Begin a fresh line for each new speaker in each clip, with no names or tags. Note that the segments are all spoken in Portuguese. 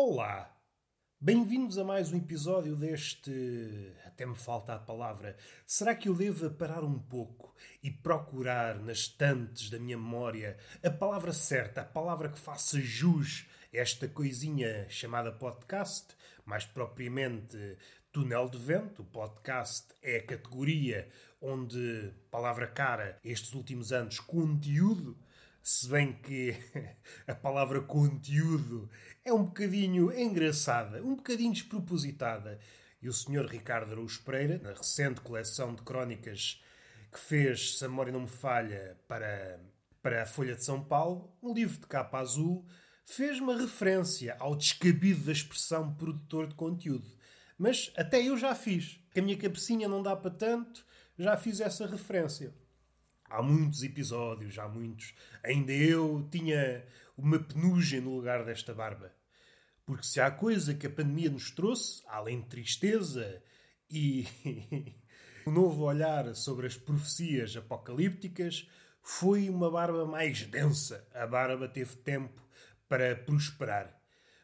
Olá! Bem-vindos a mais um episódio deste. Até me falta a palavra. Será que eu devo parar um pouco e procurar nas estantes da minha memória a palavra certa, a palavra que faça jus a esta coisinha chamada podcast? Mais propriamente, túnel de vento. O podcast é a categoria onde, palavra cara, estes últimos anos, conteúdo se bem que a palavra conteúdo é um bocadinho engraçada, um bocadinho despropositada. E o Sr. Ricardo Araújo Pereira, na recente coleção de crónicas que fez, se a memória não me falha, para, para a Folha de São Paulo, um livro de capa azul, fez uma referência ao descabido da expressão produtor de conteúdo. Mas até eu já fiz. Que a minha cabecinha não dá para tanto, já fiz essa referência. Há muitos episódios, há muitos. Ainda eu tinha uma penugem no lugar desta barba. Porque se há coisa que a pandemia nos trouxe, além de tristeza e um novo olhar sobre as profecias apocalípticas, foi uma barba mais densa. A barba teve tempo para prosperar.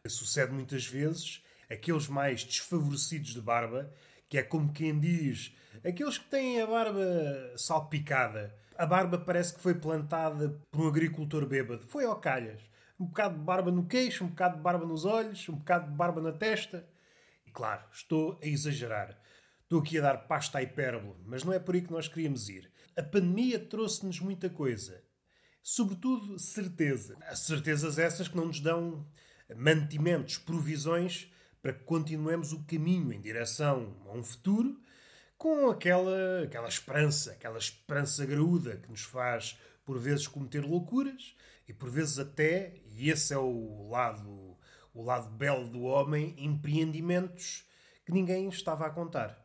Sucede muitas vezes aqueles mais desfavorecidos de barba, que é como quem diz, aqueles que têm a barba salpicada a barba parece que foi plantada por um agricultor bêbado. Foi ao calhas. Um bocado de barba no queixo, um bocado de barba nos olhos, um bocado de barba na testa. E claro, estou a exagerar. Estou aqui a dar pasta à hipérbole, mas não é por aí que nós queríamos ir. A pandemia trouxe-nos muita coisa. Sobretudo certeza. Certezas essas que não nos dão mantimentos, provisões para que continuemos o caminho em direção a um futuro com aquela, aquela esperança, aquela esperança graúda que nos faz por vezes cometer loucuras e por vezes até, e esse é o lado, o lado belo do homem, empreendimentos que ninguém estava a contar.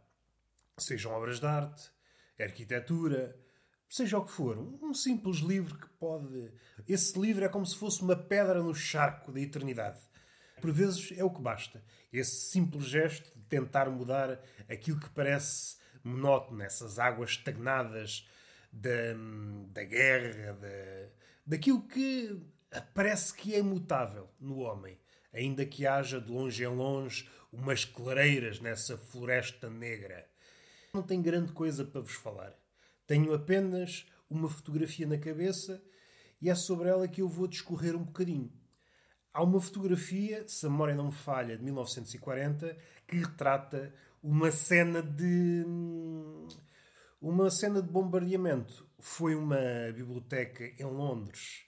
Sejam obras de arte, arquitetura, seja o que for, um simples livro que pode. Esse livro é como se fosse uma pedra no charco da eternidade. Por vezes é o que basta. Esse simples gesto de tentar mudar aquilo que parece monótono, essas águas estagnadas da, da guerra, da, daquilo que parece que é imutável no homem, ainda que haja de longe em longe umas clareiras nessa floresta negra. Não tenho grande coisa para vos falar. Tenho apenas uma fotografia na cabeça e é sobre ela que eu vou discorrer um bocadinho. Há uma fotografia, se a memória não me falha, de 1940, que retrata uma cena de. Uma cena de bombardeamento. Foi uma biblioteca em Londres.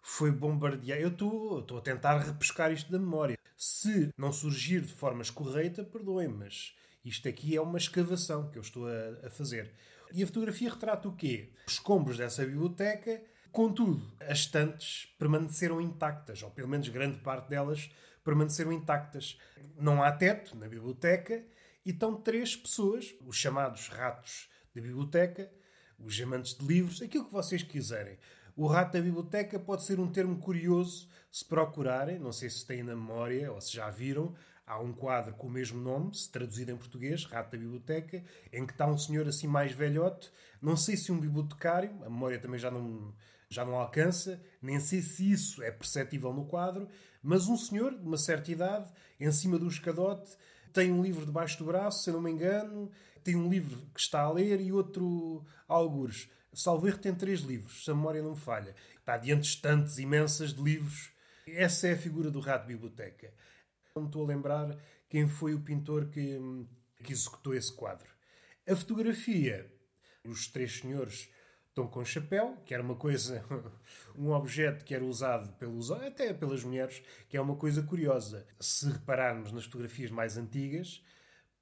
Foi bombardear. Eu estou a tentar repescar isto da memória. Se não surgir de forma escorreita, perdoem, mas isto aqui é uma escavação que eu estou a, a fazer. E a fotografia retrata o quê? Os escombros dessa biblioteca, contudo, as estantes permaneceram intactas, ou pelo menos grande parte delas permaneceram intactas. Não há teto na biblioteca e estão três pessoas, os chamados ratos da biblioteca, os amantes de livros, aquilo que vocês quiserem. O rato da biblioteca pode ser um termo curioso se procurarem, não sei se têm na memória ou se já viram. Há um quadro com o mesmo nome, se traduzido em português, Rato da Biblioteca, em que está um senhor assim mais velhote, não sei se um bibliotecário, a memória também já não, já não alcança, nem sei se isso é perceptível no quadro, mas um senhor de uma certa idade, em cima do escadote, tem um livro debaixo do braço, se eu não me engano, tem um livro que está a ler e outro algures. Salvo erro tem três livros, se a memória não me falha. Está diante de estantes imensas de livros. Essa é a figura do rato biblioteca. Não estou a lembrar quem foi o pintor que, que executou esse quadro. A fotografia, os três senhores estão com chapéu, que era uma coisa, um objeto que era usado pelos até pelas mulheres, que é uma coisa curiosa. Se repararmos nas fotografias mais antigas,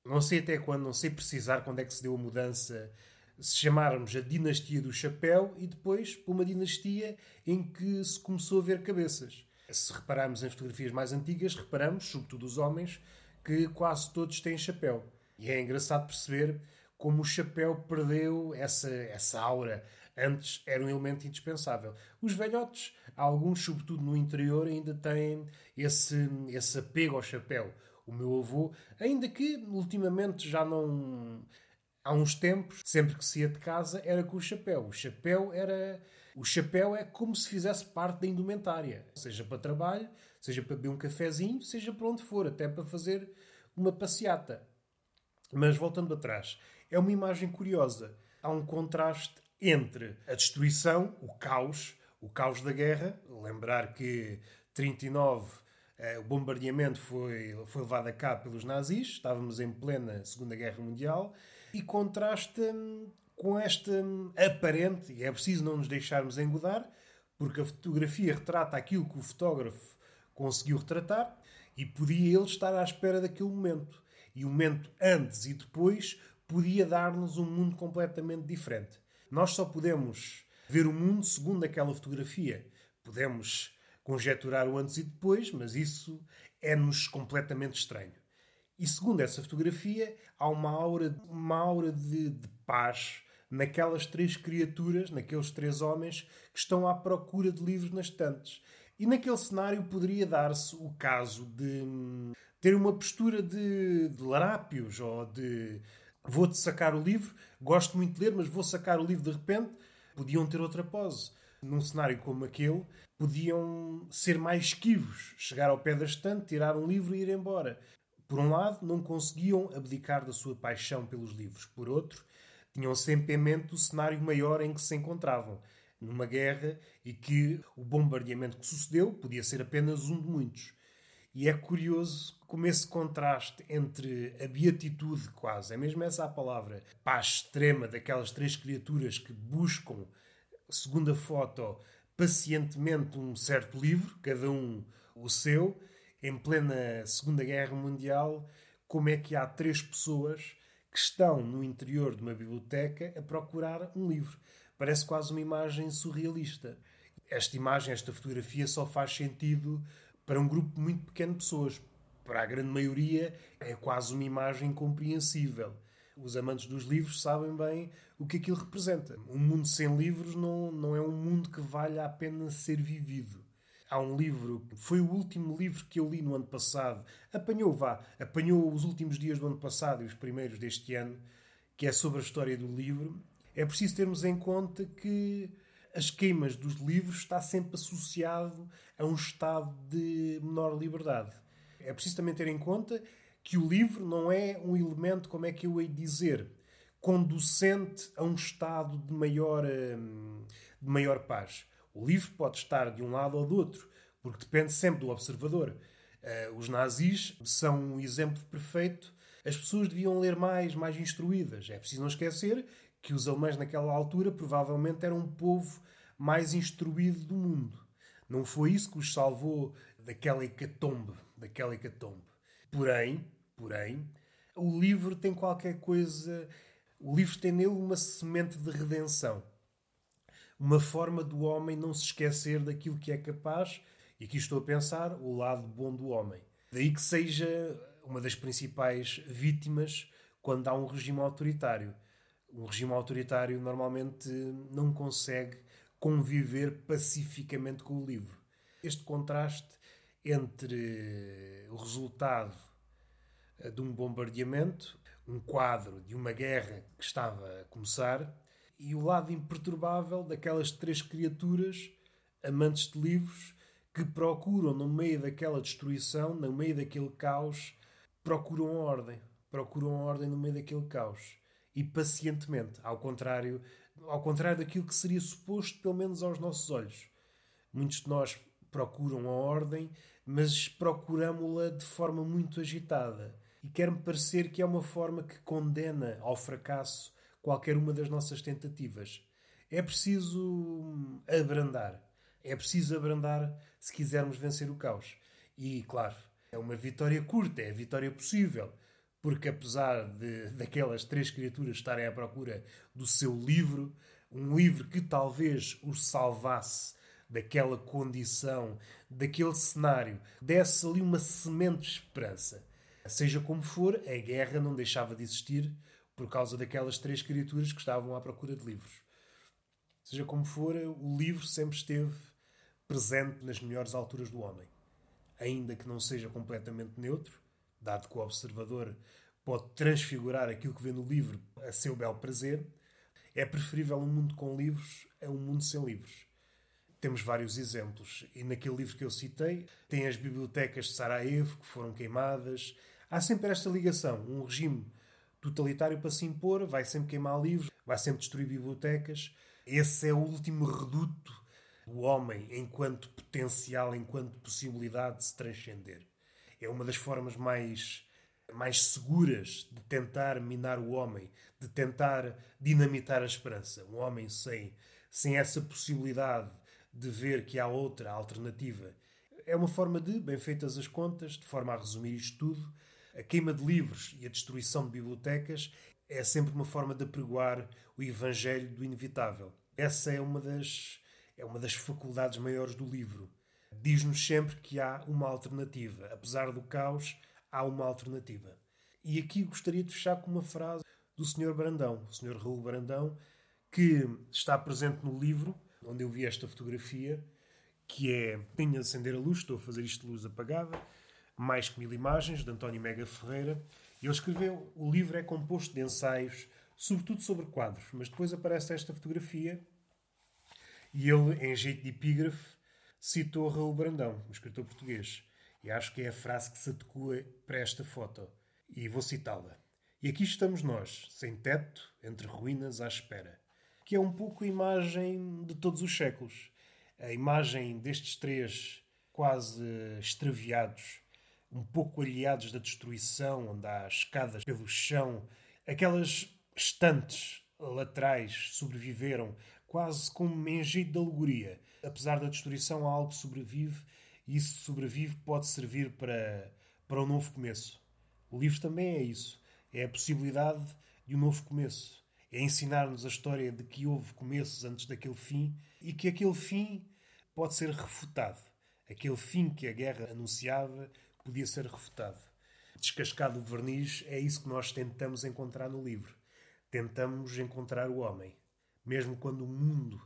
não sei até quando, não sei precisar quando é que se deu a mudança, se chamarmos a dinastia do chapéu e depois por uma dinastia em que se começou a ver cabeças. Se repararmos em fotografias mais antigas, reparamos, sobretudo os homens, que quase todos têm chapéu. E é engraçado perceber como o chapéu perdeu essa, essa aura, antes era um elemento indispensável. Os velhotes, alguns, sobretudo no interior, ainda têm esse, esse apego ao chapéu. O meu avô, ainda que ultimamente já não. Há uns tempos, sempre que se ia de casa, era com o chapéu. O chapéu era, O chapéu é como se fizesse parte da indumentária, seja para trabalho, seja para beber um cafezinho, seja para onde for, até para fazer uma passeata. Mas voltando atrás, é uma imagem curiosa. Há um contraste entre a destruição, o caos, o caos da guerra. Lembrar que 39 eh, o bombardeamento foi, foi levado a cabo pelos nazis, estávamos em plena Segunda Guerra Mundial, e contrasta com esta aparente, e é preciso não nos deixarmos engodar, porque a fotografia retrata aquilo que o fotógrafo conseguiu retratar, e podia ele estar à espera daquele momento. E o momento antes e depois podia dar-nos um mundo completamente diferente. Nós só podemos ver o mundo segundo aquela fotografia. Podemos conjecturar o antes e depois, mas isso é-nos completamente estranho. E segundo essa fotografia, há uma aura, uma aura de, de paz naquelas três criaturas, naqueles três homens que estão à procura de livros nas estantes. E naquele cenário poderia dar-se o caso de hum, ter uma postura de, de larápios ou de vou-te sacar o livro, gosto muito de ler, mas vou sacar o livro de repente. Podiam ter outra pose. Num cenário como aquele, podiam ser mais esquivos, chegar ao pé da estante, tirar um livro e ir embora. Por um lado, não conseguiam abdicar da sua paixão pelos livros. Por outro, tinham sempre em mente o cenário maior em que se encontravam, numa guerra, e que o bombardeamento que sucedeu podia ser apenas um de muitos. E é curioso como esse contraste entre a beatitude, quase, é mesmo essa a palavra, paz extrema daquelas três criaturas que buscam, segundo a foto, pacientemente um certo livro, cada um o seu, em plena Segunda Guerra Mundial, como é que há três pessoas que estão no interior de uma biblioteca a procurar um livro. Parece quase uma imagem surrealista. Esta imagem, esta fotografia só faz sentido para um grupo muito pequeno de pessoas. Para a grande maioria é quase uma imagem incompreensível. Os amantes dos livros sabem bem o que aquilo representa. Um mundo sem livros não, não é um mundo que valha a pena ser vivido há um livro, foi o último livro que eu li no ano passado, apanhou, vá, apanhou os últimos dias do ano passado e os primeiros deste ano, que é sobre a história do livro. É preciso termos em conta que as queimas dos livros está sempre associado a um estado de menor liberdade. É preciso também ter em conta que o livro não é um elemento, como é que eu hei dizer, conducente a um estado de maior, hum, de maior paz. O livro pode estar de um lado ou do outro, porque depende sempre do observador. Uh, os nazis são um exemplo perfeito. As pessoas deviam ler mais, mais instruídas. É preciso não esquecer que os alemães naquela altura provavelmente eram um povo mais instruído do mundo. Não foi isso que os salvou daquela hecatombe, daquela hecatombe. Porém, porém, o livro tem qualquer coisa, o livro tem nele uma semente de redenção uma forma do homem não se esquecer daquilo que é capaz, e aqui estou a pensar o lado bom do homem. Daí que seja uma das principais vítimas quando há um regime autoritário. Um regime autoritário normalmente não consegue conviver pacificamente com o livro. Este contraste entre o resultado de um bombardeamento, um quadro de uma guerra que estava a começar, e o lado imperturbável daquelas três criaturas amantes de livros que procuram, no meio daquela destruição, no meio daquele caos, procuram ordem. Procuram ordem no meio daquele caos. E pacientemente, ao contrário, ao contrário daquilo que seria suposto, pelo menos aos nossos olhos. Muitos de nós procuram a ordem, mas procuramos-la de forma muito agitada. E quer-me parecer que é uma forma que condena ao fracasso qualquer uma das nossas tentativas. É preciso abrandar. É preciso abrandar se quisermos vencer o caos. E, claro, é uma vitória curta, é a vitória possível. Porque, apesar de, daquelas três criaturas estarem à procura do seu livro, um livro que talvez os salvasse daquela condição, daquele cenário, desse ali uma semente de esperança. Seja como for, a guerra não deixava de existir por causa daquelas três criaturas que estavam à procura de livros. Seja como for, o livro sempre esteve presente nas melhores alturas do homem. Ainda que não seja completamente neutro, dado que o observador pode transfigurar aquilo que vê no livro a seu bel prazer, é preferível um mundo com livros a um mundo sem livros. temos vários exemplos. E naquele livro que eu citei, tem as bibliotecas de Sarajevo que foram queimadas. Há sempre esta ligação. Um regime totalitário para se impor vai sempre queimar livros, vai sempre destruir bibliotecas. Esse é o último reduto do homem enquanto potencial, enquanto possibilidade de se transcender. É uma das formas mais, mais seguras de tentar minar o homem, de tentar dinamitar a esperança. Um homem sem, sem essa possibilidade de ver que há outra alternativa. É uma forma de, bem feitas as contas, de forma a resumir isto tudo, a queima de livros e a destruição de bibliotecas é sempre uma forma de apregoar o evangelho do inevitável. Essa é uma das, é uma das faculdades maiores do livro. Diz-nos sempre que há uma alternativa. Apesar do caos, há uma alternativa. E aqui gostaria de fechar com uma frase do Sr. Brandão, o Sr. Raul Brandão, que está presente no livro onde eu vi esta fotografia, que é Tenho de acender a luz, estou a fazer isto de luz apagada, mais que mil imagens, de António Mega Ferreira. Ele escreveu, o livro é composto de ensaios, sobretudo sobre quadros, mas depois aparece esta fotografia e ele, em jeito de epígrafe, citou Raul Brandão, um escritor português. E acho que é a frase que se adequa para esta foto. E vou citá-la. E aqui estamos nós, sem teto, entre ruínas à espera que é um pouco a imagem de todos os séculos. A imagem destes três quase extraviados, um pouco aliados da destruição, onde há escadas pelo chão, aquelas estantes laterais sobreviveram, quase como em jeito de alegoria. Apesar da destruição, algo sobrevive e isso sobrevive pode servir para, para um novo começo. O livro também é isso. É a possibilidade de um novo começo é ensinar-nos a história de que houve começos antes daquele fim e que aquele fim pode ser refutado. Aquele fim que a guerra anunciava podia ser refutado. Descascado o verniz, é isso que nós tentamos encontrar no livro. Tentamos encontrar o homem. Mesmo quando o mundo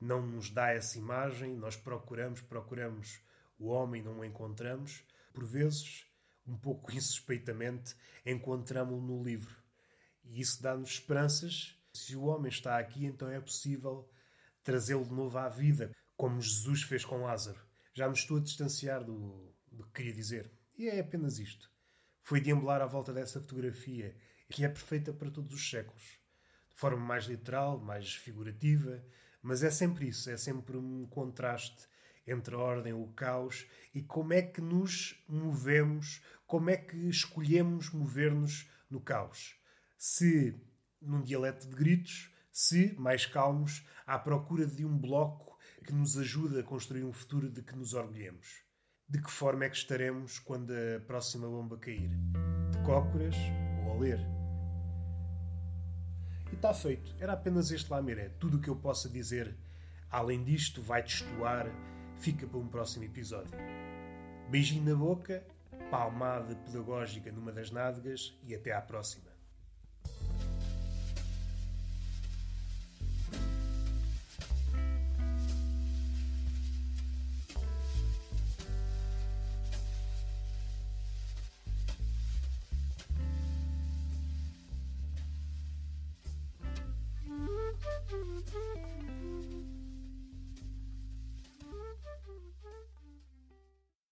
não nos dá essa imagem, nós procuramos, procuramos o homem, não o encontramos. Por vezes, um pouco insuspeitamente, encontramos-lo no livro. E isso dá-nos esperanças. Se o homem está aqui, então é possível trazê-lo de novo à vida, como Jesus fez com Lázaro. Já me estou a distanciar do, do que queria dizer. E é apenas isto. Foi deambular à volta dessa fotografia, que é perfeita para todos os séculos. De forma mais literal, mais figurativa, mas é sempre isso, é sempre um contraste entre a ordem o caos e como é que nos movemos, como é que escolhemos mover-nos no caos se num dialeto de gritos, se mais calmos, à procura de um bloco que nos ajude a construir um futuro de que nos orgulhemos. De que forma é que estaremos quando a próxima bomba cair? De cócoras ou a ler? Está feito. Era apenas este lamiré. Tudo o que eu possa dizer além disto vai destoar, fica para um próximo episódio. Beijinho na boca, palmada pedagógica numa das nádegas e até à próxima.